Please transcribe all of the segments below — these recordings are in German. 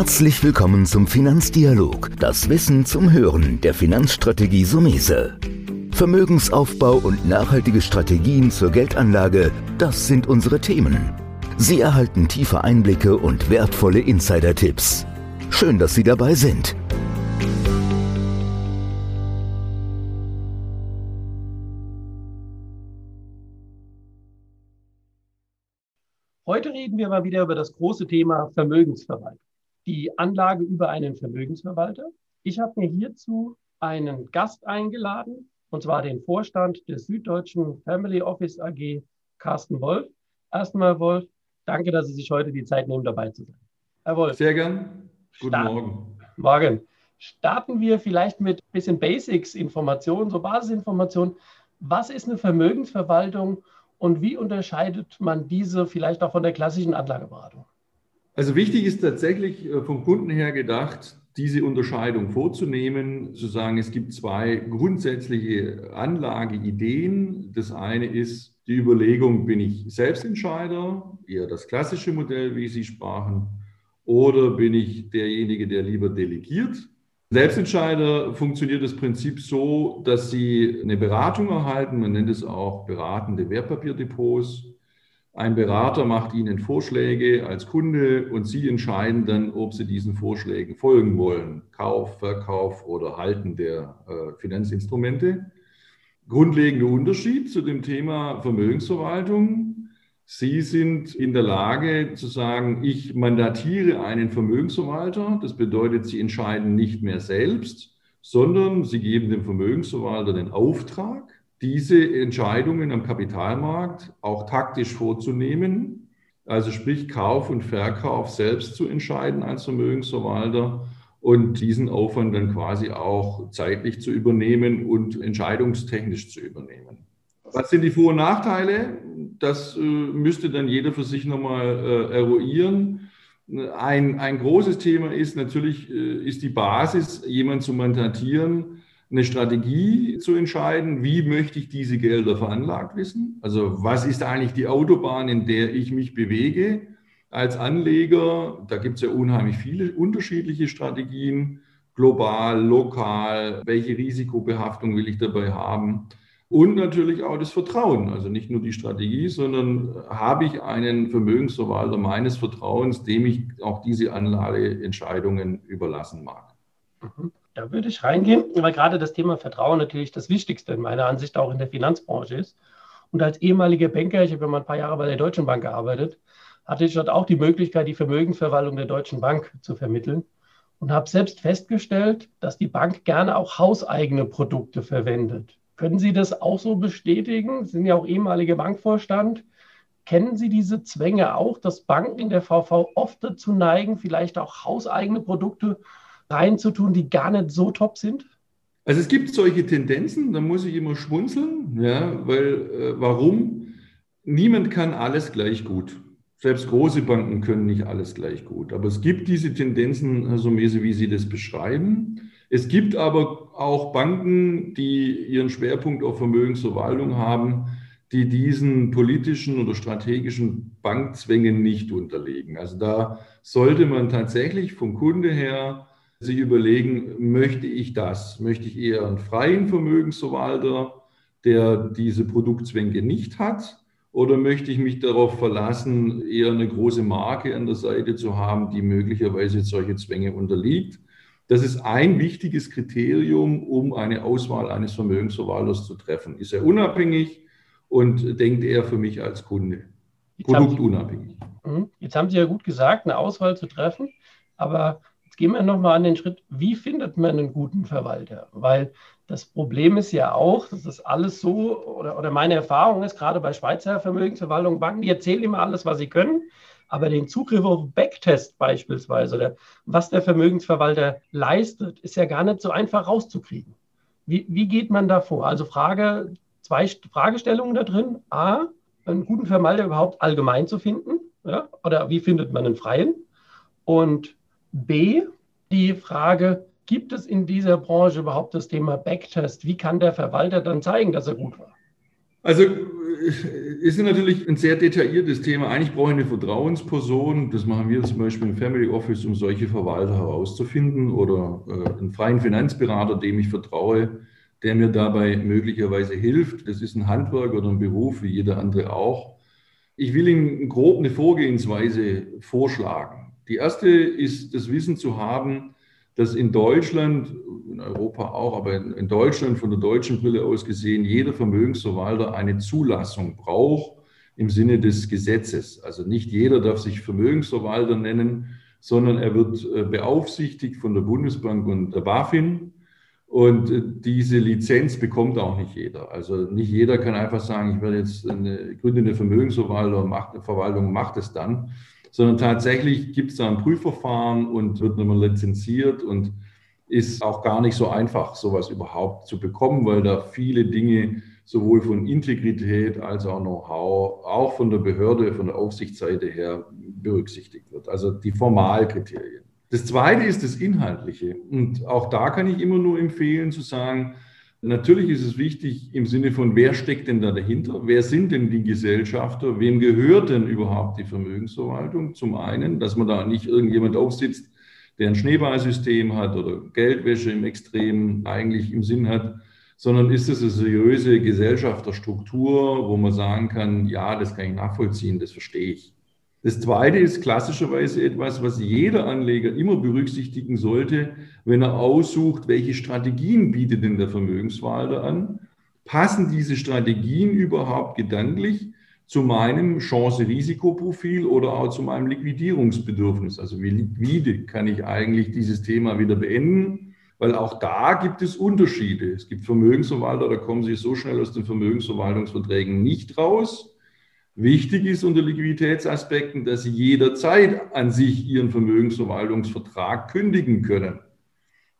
Herzlich willkommen zum Finanzdialog, das Wissen zum Hören der Finanzstrategie Sumese. Vermögensaufbau und nachhaltige Strategien zur Geldanlage, das sind unsere Themen. Sie erhalten tiefe Einblicke und wertvolle Insider-Tipps. Schön, dass Sie dabei sind. Heute reden wir mal wieder über das große Thema Vermögensverwaltung. Die Anlage über einen Vermögensverwalter. Ich habe mir hierzu einen Gast eingeladen, und zwar den Vorstand des Süddeutschen Family Office AG, Carsten Wolf. Erstmal, Wolf, danke, dass Sie sich heute die Zeit nehmen, dabei zu sein. Herr Wolf. Sehr gern. Guten starten, Morgen. Morgen. Starten wir vielleicht mit ein bisschen Basics-Informationen, so Basisinformationen. Was ist eine Vermögensverwaltung und wie unterscheidet man diese vielleicht auch von der klassischen Anlageberatung? Also wichtig ist tatsächlich äh, vom Kunden her gedacht, diese Unterscheidung vorzunehmen, zu sagen, es gibt zwei grundsätzliche Anlageideen. Das eine ist die Überlegung, bin ich Selbstentscheider, eher das klassische Modell, wie Sie sprachen, oder bin ich derjenige, der lieber delegiert? Selbstentscheider funktioniert das Prinzip so, dass sie eine Beratung erhalten. Man nennt es auch beratende Wertpapierdepots. Ein Berater macht ihnen Vorschläge als Kunde und sie entscheiden dann, ob sie diesen Vorschlägen folgen wollen. Kauf, Verkauf oder Halten der äh, Finanzinstrumente. Grundlegender Unterschied zu dem Thema Vermögensverwaltung. Sie sind in der Lage zu sagen, ich mandatiere einen Vermögensverwalter. Das bedeutet, Sie entscheiden nicht mehr selbst, sondern Sie geben dem Vermögensverwalter den Auftrag, diese Entscheidungen am Kapitalmarkt auch taktisch vorzunehmen. Also sprich Kauf und Verkauf selbst zu entscheiden als Vermögensverwalter und diesen Aufwand dann quasi auch zeitlich zu übernehmen und entscheidungstechnisch zu übernehmen. Was sind die Vor- und Nachteile? Das äh, müsste dann jeder für sich nochmal äh, eruieren. Ein, ein großes Thema ist natürlich, äh, ist die Basis, jemanden zu mandatieren, eine Strategie zu entscheiden, wie möchte ich diese Gelder veranlagt wissen? Also was ist eigentlich die Autobahn, in der ich mich bewege als Anleger? Da gibt es ja unheimlich viele unterschiedliche Strategien, global, lokal, welche Risikobehaftung will ich dabei haben? Und natürlich auch das Vertrauen, also nicht nur die Strategie, sondern habe ich einen Vermögensverwalter meines Vertrauens, dem ich auch diese Anlageentscheidungen überlassen mag. Mhm. Da würde ich reingehen, weil gerade das Thema Vertrauen natürlich das Wichtigste in meiner Ansicht auch in der Finanzbranche ist. Und als ehemaliger Banker, ich habe ja mal ein paar Jahre bei der Deutschen Bank gearbeitet, hatte ich dort auch die Möglichkeit, die Vermögensverwaltung der Deutschen Bank zu vermitteln und habe selbst festgestellt, dass die Bank gerne auch hauseigene Produkte verwendet. Können Sie das auch so bestätigen? Sie sind ja auch ehemaliger Bankvorstand. Kennen Sie diese Zwänge auch, dass Banken in der VV oft dazu neigen, vielleicht auch hauseigene Produkte reinzutun, die gar nicht so top sind? Also es gibt solche Tendenzen, da muss ich immer schmunzeln, ja, weil äh, warum? Niemand kann alles gleich gut. Selbst große Banken können nicht alles gleich gut. Aber es gibt diese Tendenzen, Herr Somese, wie Sie das beschreiben. Es gibt aber auch Banken, die ihren Schwerpunkt auf Vermögensverwaltung haben, die diesen politischen oder strategischen Bankzwängen nicht unterliegen. Also da sollte man tatsächlich vom Kunde her sich überlegen, möchte ich das? Möchte ich eher einen freien Vermögensverwalter, der diese Produktzwänge nicht hat? Oder möchte ich mich darauf verlassen, eher eine große Marke an der Seite zu haben, die möglicherweise solche Zwänge unterliegt? Das ist ein wichtiges Kriterium, um eine Auswahl eines Vermögensverwalters zu treffen. Ist er unabhängig und denkt er für mich als Kunde? Produktunabhängig. Mhm. Jetzt haben Sie ja gut gesagt, eine Auswahl zu treffen, aber jetzt gehen wir nochmal an den Schritt, wie findet man einen guten Verwalter? Weil das Problem ist ja auch, dass das alles so, oder, oder meine Erfahrung ist, gerade bei Schweizer Vermögensverwaltung, Banken, die erzählen immer alles, was sie können, aber den Zugriff auf Backtest beispielsweise oder was der Vermögensverwalter leistet, ist ja gar nicht so einfach rauszukriegen. Wie, wie geht man da vor? Also Frage, zwei Fragestellungen da drin. A, einen guten Verwalter überhaupt allgemein zu finden. Ja? Oder wie findet man einen freien? Und B, die Frage, gibt es in dieser Branche überhaupt das Thema Backtest? Wie kann der Verwalter dann zeigen, dass er gut war? Also ist natürlich ein sehr detailliertes Thema. Eigentlich brauche ich eine Vertrauensperson. Das machen wir zum Beispiel im Family Office, um solche Verwalter herauszufinden oder äh, einen freien Finanzberater, dem ich vertraue, der mir dabei möglicherweise hilft. Das ist ein Handwerk oder ein Beruf, wie jeder andere auch. Ich will Ihnen grob eine Vorgehensweise vorschlagen. Die erste ist, das Wissen zu haben, dass in Deutschland, in Europa auch, aber in Deutschland von der deutschen Brille aus gesehen, jeder Vermögensverwalter eine Zulassung braucht im Sinne des Gesetzes. Also nicht jeder darf sich Vermögensverwalter nennen, sondern er wird äh, beaufsichtigt von der Bundesbank und der BaFin. Und äh, diese Lizenz bekommt auch nicht jeder. Also nicht jeder kann einfach sagen, ich werde jetzt eine, gründe eine Vermögensverwalter, macht Verwaltung, macht es dann, sondern tatsächlich gibt es da ein Prüfverfahren und wird nochmal lizenziert und ist auch gar nicht so einfach, sowas überhaupt zu bekommen, weil da viele Dinge sowohl von Integrität als auch Know-how, auch von der Behörde, von der Aufsichtsseite her berücksichtigt wird. Also die Formalkriterien. Das Zweite ist das Inhaltliche. Und auch da kann ich immer nur empfehlen zu sagen, Natürlich ist es wichtig im Sinne von, wer steckt denn da dahinter? Wer sind denn die Gesellschafter? Wem gehört denn überhaupt die Vermögensverwaltung? Zum einen, dass man da nicht irgendjemand aufsitzt, der ein Schneeballsystem hat oder Geldwäsche im Extrem eigentlich im Sinn hat, sondern ist es eine seriöse Gesellschafterstruktur, wo man sagen kann, ja, das kann ich nachvollziehen, das verstehe ich. Das Zweite ist klassischerweise etwas, was jeder Anleger immer berücksichtigen sollte, wenn er aussucht, welche Strategien bietet denn der Vermögensverwalter an. Passen diese Strategien überhaupt gedanklich zu meinem Chance-Risikoprofil oder auch zu meinem Liquidierungsbedürfnis? Also wie liquide kann ich eigentlich dieses Thema wieder beenden? Weil auch da gibt es Unterschiede. Es gibt Vermögensverwalter, da kommen sie so schnell aus den Vermögensverwaltungsverträgen nicht raus. Wichtig ist unter Liquiditätsaspekten, dass Sie jederzeit an sich Ihren Vermögensverwaltungsvertrag kündigen können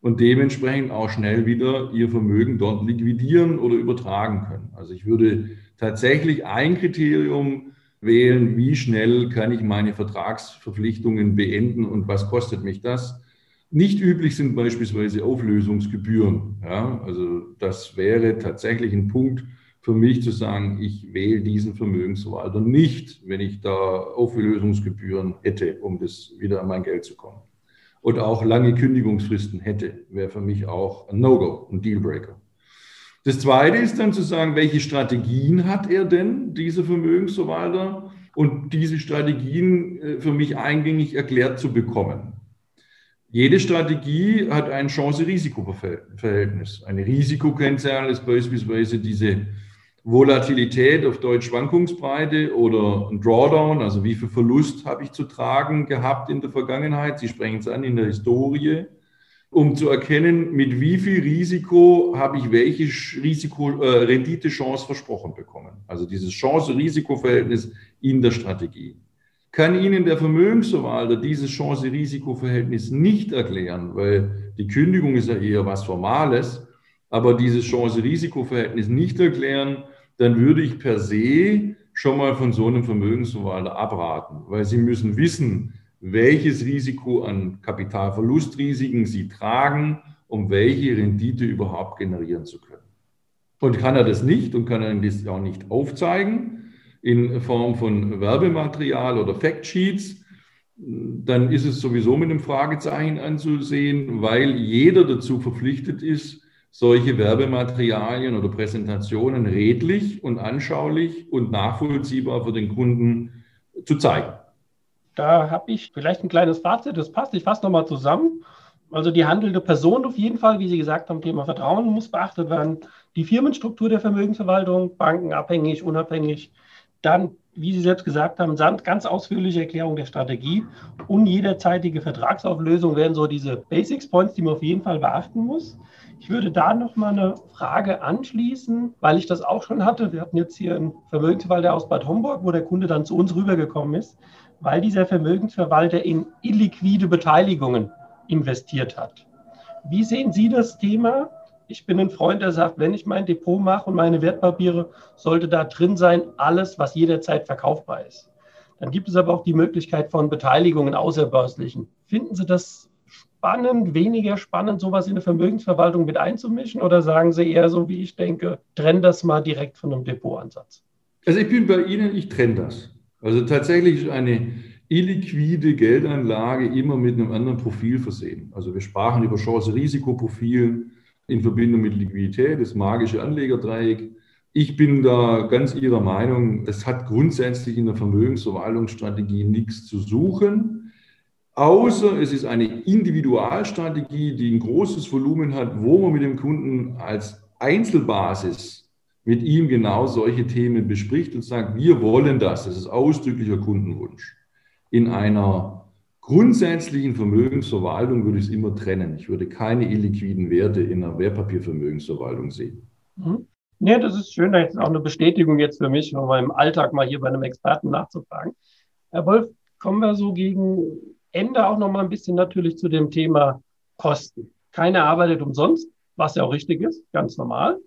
und dementsprechend auch schnell wieder Ihr Vermögen dort liquidieren oder übertragen können. Also ich würde tatsächlich ein Kriterium wählen, wie schnell kann ich meine Vertragsverpflichtungen beenden und was kostet mich das. Nicht üblich sind beispielsweise Auflösungsgebühren. Ja, also das wäre tatsächlich ein Punkt, für mich zu sagen, ich wähle diesen Vermögensverwalter nicht, wenn ich da Auflösungsgebühren hätte, um das wieder an mein Geld zu kommen. Und auch lange Kündigungsfristen hätte, wäre für mich auch ein No-Go, ein Dealbreaker. Das Zweite ist dann zu sagen, welche Strategien hat er denn, dieser Vermögensverwalter, und diese Strategien äh, für mich eingängig erklärt zu bekommen. Jede Strategie hat ein Chance-Risiko-Verhältnis. Eine Risikokennzahl ist beispielsweise diese Volatilität, auf Deutsch Schwankungsbreite oder ein Drawdown, also wie viel Verlust habe ich zu tragen gehabt in der Vergangenheit. Sie sprechen es an in der Historie, um zu erkennen, mit wie viel Risiko habe ich welche Risiko, äh, Rendite-Chance versprochen bekommen. Also dieses Chance-Risiko-Verhältnis in der Strategie. Kann Ihnen der Vermögensverwalter dieses Chance-Risiko-Verhältnis nicht erklären, weil die Kündigung ist ja eher was Formales, aber dieses Chance-Risiko-Verhältnis nicht erklären, dann würde ich per se schon mal von so einem Vermögensverwalter abraten, weil Sie müssen wissen, welches Risiko an Kapitalverlustrisiken Sie tragen, um welche Rendite überhaupt generieren zu können. Und kann er das nicht und kann er das auch nicht aufzeigen in Form von Werbematerial oder Factsheets, dann ist es sowieso mit einem Fragezeichen anzusehen, weil jeder dazu verpflichtet ist, solche Werbematerialien oder Präsentationen redlich und anschaulich und nachvollziehbar für den Kunden zu zeigen. Da habe ich vielleicht ein kleines Fazit, das passt. Ich fasse nochmal zusammen. Also die handelnde Person auf jeden Fall, wie Sie gesagt haben, Thema Vertrauen muss beachtet werden. Die Firmenstruktur der Vermögensverwaltung, bankenabhängig, unabhängig. Dann, wie Sie selbst gesagt haben, ganz ausführliche Erklärung der Strategie und jederzeitige Vertragsauflösung wären so diese Basics Points, die man auf jeden Fall beachten muss. Ich würde da noch mal eine Frage anschließen, weil ich das auch schon hatte. Wir hatten jetzt hier einen Vermögensverwalter aus Bad Homburg, wo der Kunde dann zu uns rübergekommen ist, weil dieser Vermögensverwalter in illiquide Beteiligungen investiert hat. Wie sehen Sie das Thema? Ich bin ein Freund, der sagt, wenn ich mein Depot mache und meine Wertpapiere, sollte da drin sein alles, was jederzeit verkaufbar ist. Dann gibt es aber auch die Möglichkeit von Beteiligungen außerbörslichen. Finden Sie das spannend, weniger spannend, sowas in eine Vermögensverwaltung mit einzumischen? Oder sagen Sie eher so, wie ich denke, trenn das mal direkt von einem Depotansatz? Also ich bin bei Ihnen, ich trenne das. Also tatsächlich ist eine illiquide Geldanlage immer mit einem anderen Profil versehen. Also wir sprachen über Chance-Risikoprofil in Verbindung mit Liquidität, das magische Anlegerdreieck. Ich bin da ganz Ihrer Meinung, es hat grundsätzlich in der Vermögensverwaltungsstrategie nichts zu suchen, außer es ist eine Individualstrategie, die ein großes Volumen hat, wo man mit dem Kunden als Einzelbasis mit ihm genau solche Themen bespricht und sagt, wir wollen das, das ist ausdrücklicher Kundenwunsch. In einer grundsätzlichen Vermögensverwaltung würde ich es immer trennen. Ich würde keine illiquiden Werte in einer Wertpapiervermögensverwaltung sehen. Mhm. Ja, das ist schön. Das ist auch eine Bestätigung jetzt für mich, um meinem Alltag mal hier bei einem Experten nachzufragen. Herr Wolf, kommen wir so gegen Ende auch noch mal ein bisschen natürlich zu dem Thema Kosten. Keiner arbeitet umsonst, was ja auch richtig ist, ganz normal.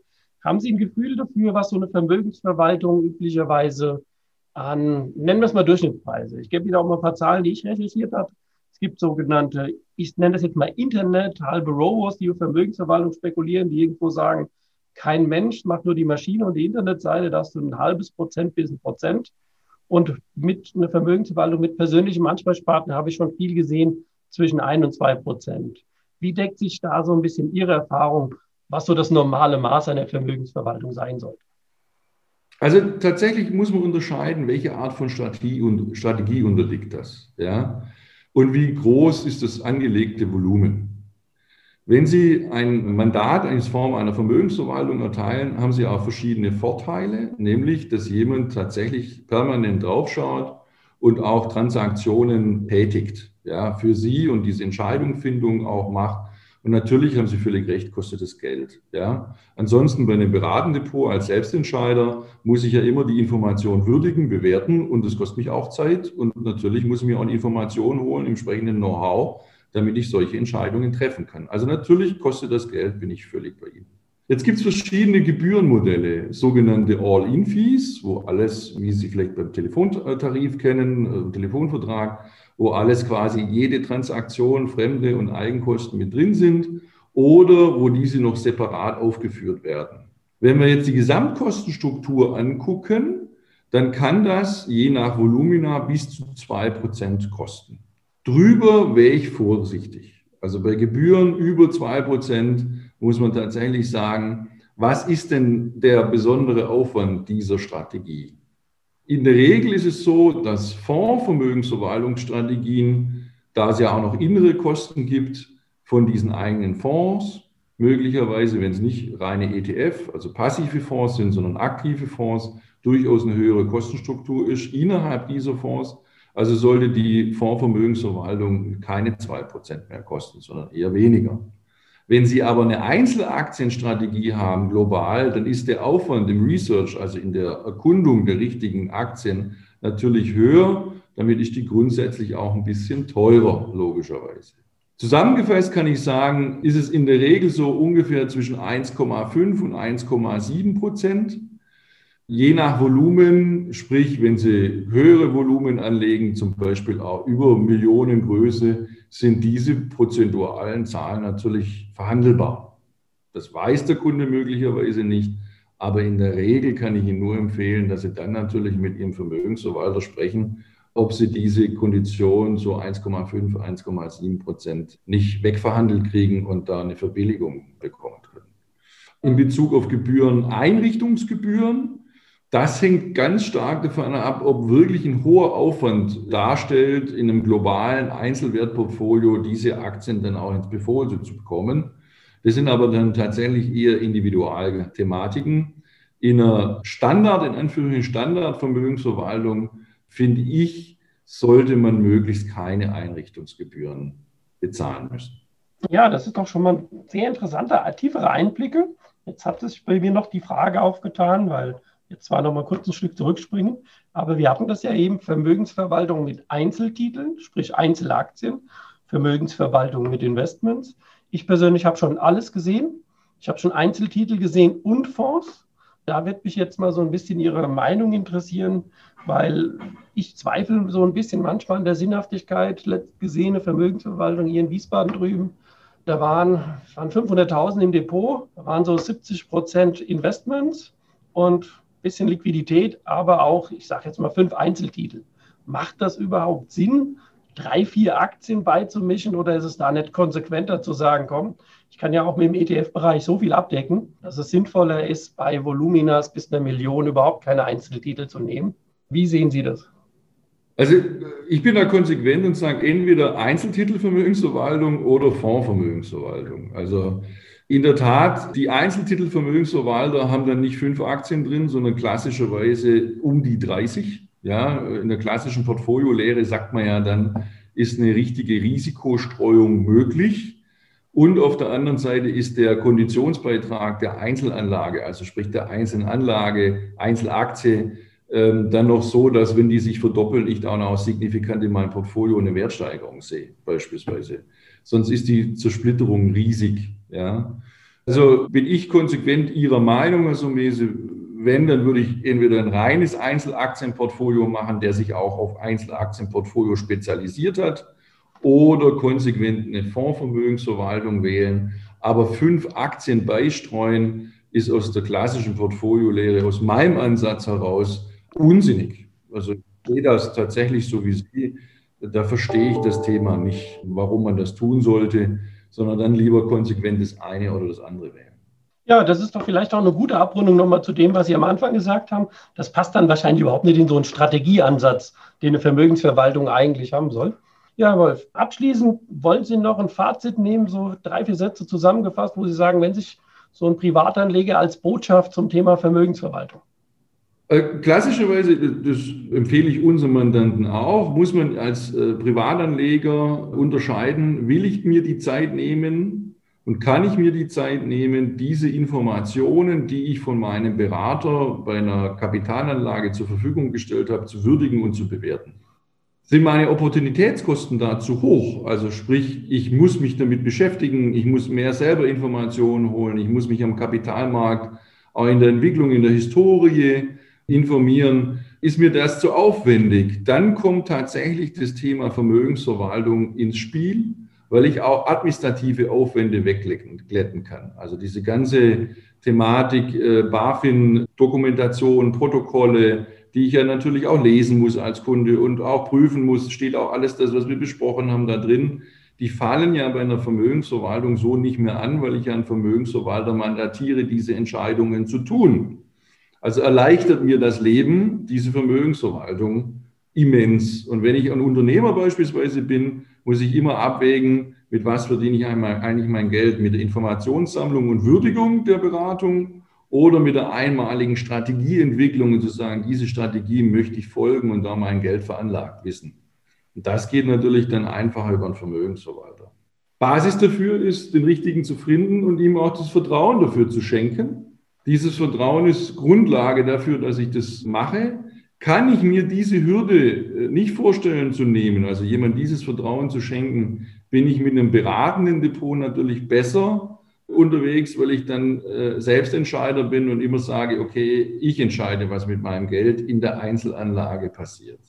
Haben Sie ein Gefühl dafür, was so eine Vermögensverwaltung üblicherweise an, nennen wir es mal Durchschnittspreise. Ich gebe Ihnen auch mal ein paar Zahlen, die ich recherchiert habe. Es gibt sogenannte, ich nenne das jetzt mal Internet, halbe Robos, die auf Vermögensverwaltung spekulieren, die irgendwo sagen, kein Mensch macht nur die Maschine und die Internetseite, da hast du ein halbes Prozent bis ein Prozent. Und mit einer Vermögensverwaltung mit persönlichem Ansprechpartner habe ich schon viel gesehen, zwischen ein und zwei Prozent. Wie deckt sich da so ein bisschen Ihre Erfahrung, was so das normale Maß einer Vermögensverwaltung sein sollte? Also tatsächlich muss man unterscheiden, welche Art von Strategie, und Strategie unterliegt das. Ja? Und wie groß ist das angelegte Volumen? Wenn Sie ein Mandat in Form einer Vermögensverwaltung erteilen, haben Sie auch verschiedene Vorteile, nämlich, dass jemand tatsächlich permanent draufschaut und auch Transaktionen tätigt, ja, für Sie und diese Entscheidungsfindung auch macht. Und natürlich haben Sie völlig recht, kostet es Geld. Ja. Ansonsten bei einem Beratendepot als Selbstentscheider muss ich ja immer die Information würdigen, bewerten und das kostet mich auch Zeit. Und natürlich muss ich mir auch eine Information holen, entsprechenden Know-how, damit ich solche Entscheidungen treffen kann. Also natürlich kostet das Geld, bin ich völlig bei Ihnen. Jetzt gibt es verschiedene Gebührenmodelle, sogenannte All-In-Fees, wo alles, wie Sie vielleicht beim Telefontarif kennen, äh, Telefonvertrag, wo alles quasi jede Transaktion, fremde und Eigenkosten mit drin sind oder wo diese noch separat aufgeführt werden. Wenn wir jetzt die Gesamtkostenstruktur angucken, dann kann das je nach Volumina bis zu zwei Prozent kosten. Drüber wäre ich vorsichtig. Also bei Gebühren über zwei Prozent muss man tatsächlich sagen, was ist denn der besondere Aufwand dieser Strategie? In der Regel ist es so, dass Fondsvermögensverwaltungsstrategien, da es ja auch noch innere Kosten gibt von diesen eigenen Fonds, möglicherweise, wenn es nicht reine ETF, also passive Fonds sind, sondern aktive Fonds, durchaus eine höhere Kostenstruktur ist innerhalb dieser Fonds. Also sollte die Fondsvermögensverwaltung keine 2% mehr kosten, sondern eher weniger. Wenn Sie aber eine Einzelaktienstrategie haben, global, dann ist der Aufwand im Research, also in der Erkundung der richtigen Aktien, natürlich höher. Damit ist die grundsätzlich auch ein bisschen teurer, logischerweise. Zusammengefasst kann ich sagen, ist es in der Regel so ungefähr zwischen 1,5 und 1,7 Prozent. Je nach Volumen, sprich, wenn Sie höhere Volumen anlegen, zum Beispiel auch über Millionengröße, sind diese prozentualen Zahlen natürlich verhandelbar. Das weiß der Kunde möglicherweise nicht, aber in der Regel kann ich Ihnen nur empfehlen, dass Sie dann natürlich mit Ihrem Vermögensverwalter sprechen, ob Sie diese Kondition so 1,5, 1,7 Prozent nicht wegverhandelt kriegen und da eine Verbilligung bekommen können. In Bezug auf Gebühren, Einrichtungsgebühren, das hängt ganz stark davon ab, ob wirklich ein hoher Aufwand darstellt, in einem globalen Einzelwertportfolio diese Aktien dann auch ins Portfolio zu bekommen. Das sind aber dann tatsächlich eher Individualthematiken. In einer Standard, in Anführungszeichen Standardvermögensverwaltung, finde ich, sollte man möglichst keine Einrichtungsgebühren bezahlen müssen. Ja, das ist doch schon mal ein sehr interessanter, tiefere Einblicke. Jetzt hat sich bei mir noch die Frage aufgetan, weil jetzt zwar noch mal kurz ein Stück zurückspringen, aber wir hatten das ja eben Vermögensverwaltung mit Einzeltiteln, sprich Einzelaktien, Vermögensverwaltung mit Investments. Ich persönlich habe schon alles gesehen. Ich habe schon Einzeltitel gesehen und Fonds. Da wird mich jetzt mal so ein bisschen Ihre Meinung interessieren, weil ich zweifle so ein bisschen manchmal an der Sinnhaftigkeit. Gesehene Vermögensverwaltung hier in Wiesbaden drüben. Da waren, waren 500.000 im Depot, da waren so 70 Prozent Investments und bisschen Liquidität, aber auch, ich sage jetzt mal, fünf Einzeltitel. Macht das überhaupt Sinn, drei, vier Aktien beizumischen oder ist es da nicht konsequenter zu sagen, komm, ich kann ja auch mit dem ETF-Bereich so viel abdecken, dass es sinnvoller ist, bei Voluminas bis einer Million überhaupt keine Einzeltitel zu nehmen. Wie sehen Sie das? Also ich bin da konsequent und sage entweder Einzeltitelvermögensverwaltung oder Fondsvermögensverwaltung. Also in der Tat, die Einzeltitelvermögensverwalter haben dann nicht fünf Aktien drin, sondern klassischerweise um die 30. Ja, in der klassischen Portfoliolehre sagt man ja dann, ist eine richtige Risikostreuung möglich. Und auf der anderen Seite ist der Konditionsbeitrag der Einzelanlage, also sprich der einzelnen Anlage, Einzelaktie, ähm, dann noch so, dass wenn die sich verdoppeln, ich da auch signifikant in meinem Portfolio eine Wertsteigerung sehe, beispielsweise. Sonst ist die Zersplitterung riesig. Ja. Also bin ich konsequent Ihrer Meinung, Herr Sumese, wenn, dann würde ich entweder ein reines Einzelaktienportfolio machen, der sich auch auf Einzelaktienportfolio spezialisiert hat, oder konsequent eine Fondsvermögensverwaltung wählen. Aber fünf Aktien beistreuen ist aus der klassischen Portfoliolehre, aus meinem Ansatz heraus, unsinnig. Also ich sehe das tatsächlich so wie Sie. Da verstehe ich das Thema nicht, warum man das tun sollte, sondern dann lieber konsequent das eine oder das andere wählen. Ja, das ist doch vielleicht auch eine gute Abrundung nochmal zu dem, was Sie am Anfang gesagt haben. Das passt dann wahrscheinlich überhaupt nicht in so einen Strategieansatz, den eine Vermögensverwaltung eigentlich haben soll. Ja, Wolf, abschließend wollen Sie noch ein Fazit nehmen, so drei, vier Sätze zusammengefasst, wo Sie sagen, wenn sich so ein Privatanleger als Botschaft zum Thema Vermögensverwaltung? Äh, klassischerweise, das empfehle ich unseren Mandanten auch, muss man als äh, Privatanleger unterscheiden, will ich mir die Zeit nehmen, und kann ich mir die Zeit nehmen, diese Informationen, die ich von meinem Berater bei einer Kapitalanlage zur Verfügung gestellt habe, zu würdigen und zu bewerten? Sind meine Opportunitätskosten da zu hoch? Also sprich, ich muss mich damit beschäftigen, ich muss mehr selber Informationen holen, ich muss mich am Kapitalmarkt, auch in der Entwicklung, in der Historie informieren. Ist mir das zu aufwendig? Dann kommt tatsächlich das Thema Vermögensverwaltung ins Spiel weil ich auch administrative Aufwände wegglätten kann. Also diese ganze Thematik äh, BaFin, Dokumentation, Protokolle, die ich ja natürlich auch lesen muss als Kunde und auch prüfen muss, steht auch alles das, was wir besprochen haben, da drin. Die fallen ja bei einer Vermögensverwaltung so nicht mehr an, weil ich ja einen Vermögensverwalter mandatiere, diese Entscheidungen zu tun. Also erleichtert mir das Leben, diese Vermögensverwaltung, immens. Und wenn ich ein Unternehmer beispielsweise bin, muss ich immer abwägen, mit was verdiene ich eigentlich mein Geld, mit der Informationssammlung und Würdigung der Beratung oder mit der einmaligen Strategieentwicklung und zu sagen, diese Strategie möchte ich folgen und da mein Geld veranlagt wissen. Und das geht natürlich dann einfacher über einen Vermögensverwalter. Basis dafür ist, den Richtigen zu finden und ihm auch das Vertrauen dafür zu schenken. Dieses Vertrauen ist Grundlage dafür, dass ich das mache kann ich mir diese Hürde äh, nicht vorstellen zu nehmen, also jemand dieses Vertrauen zu schenken, bin ich mit einem beratenden Depot natürlich besser unterwegs, weil ich dann äh, Selbstentscheider bin und immer sage, okay, ich entscheide, was mit meinem Geld in der Einzelanlage passiert.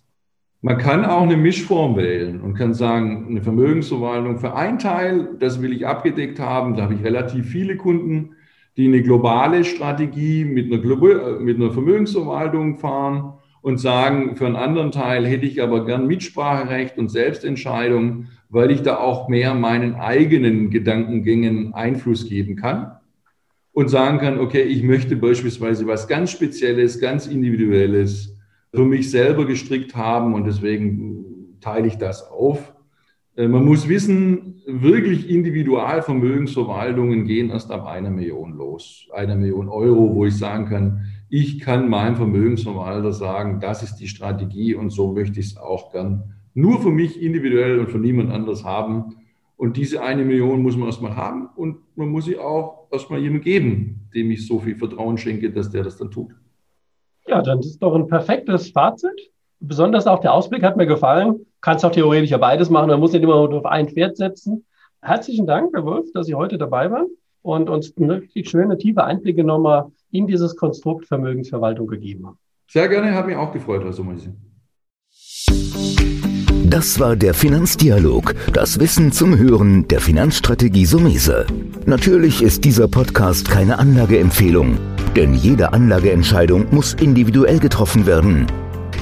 Man kann auch eine Mischform wählen und kann sagen, eine Vermögensverwaltung für einen Teil, das will ich abgedeckt haben, da habe ich relativ viele Kunden, die eine globale Strategie mit einer, äh, mit einer Vermögensverwaltung fahren und sagen, für einen anderen Teil hätte ich aber gern Mitspracherecht und Selbstentscheidung, weil ich da auch mehr meinen eigenen Gedankengängen Einfluss geben kann und sagen kann, okay, ich möchte beispielsweise was ganz Spezielles, ganz Individuelles für mich selber gestrickt haben und deswegen teile ich das auf. Äh, man muss wissen, wirklich Individualvermögensverwaltungen gehen erst ab einer Million los. Einer Million Euro, wo ich sagen kann, ich kann meinem Vermögensverwalter sagen, das ist die Strategie und so möchte ich es auch gern nur für mich individuell und für niemand anders haben. Und diese eine Million muss man erstmal haben und man muss sie auch erstmal jemandem geben, dem ich so viel Vertrauen schenke, dass der das dann tut. Ja, dann ist doch ein perfektes Fazit. Besonders auch der Ausblick hat mir gefallen. Kannst auch theoretisch ja beides machen, man muss nicht immer nur auf ein Pferd setzen. Herzlichen Dank, Herr Wolf, dass Sie heute dabei waren und uns richtig schöne, tiefe Einblicke nochmal in dieses Konstrukt Vermögensverwaltung gegeben haben. Sehr gerne, hat mich auch gefreut, Herr Sommerse. Das war der Finanzdialog, das Wissen zum Hören der Finanzstrategie Sumese. Natürlich ist dieser Podcast keine Anlageempfehlung, denn jede Anlageentscheidung muss individuell getroffen werden.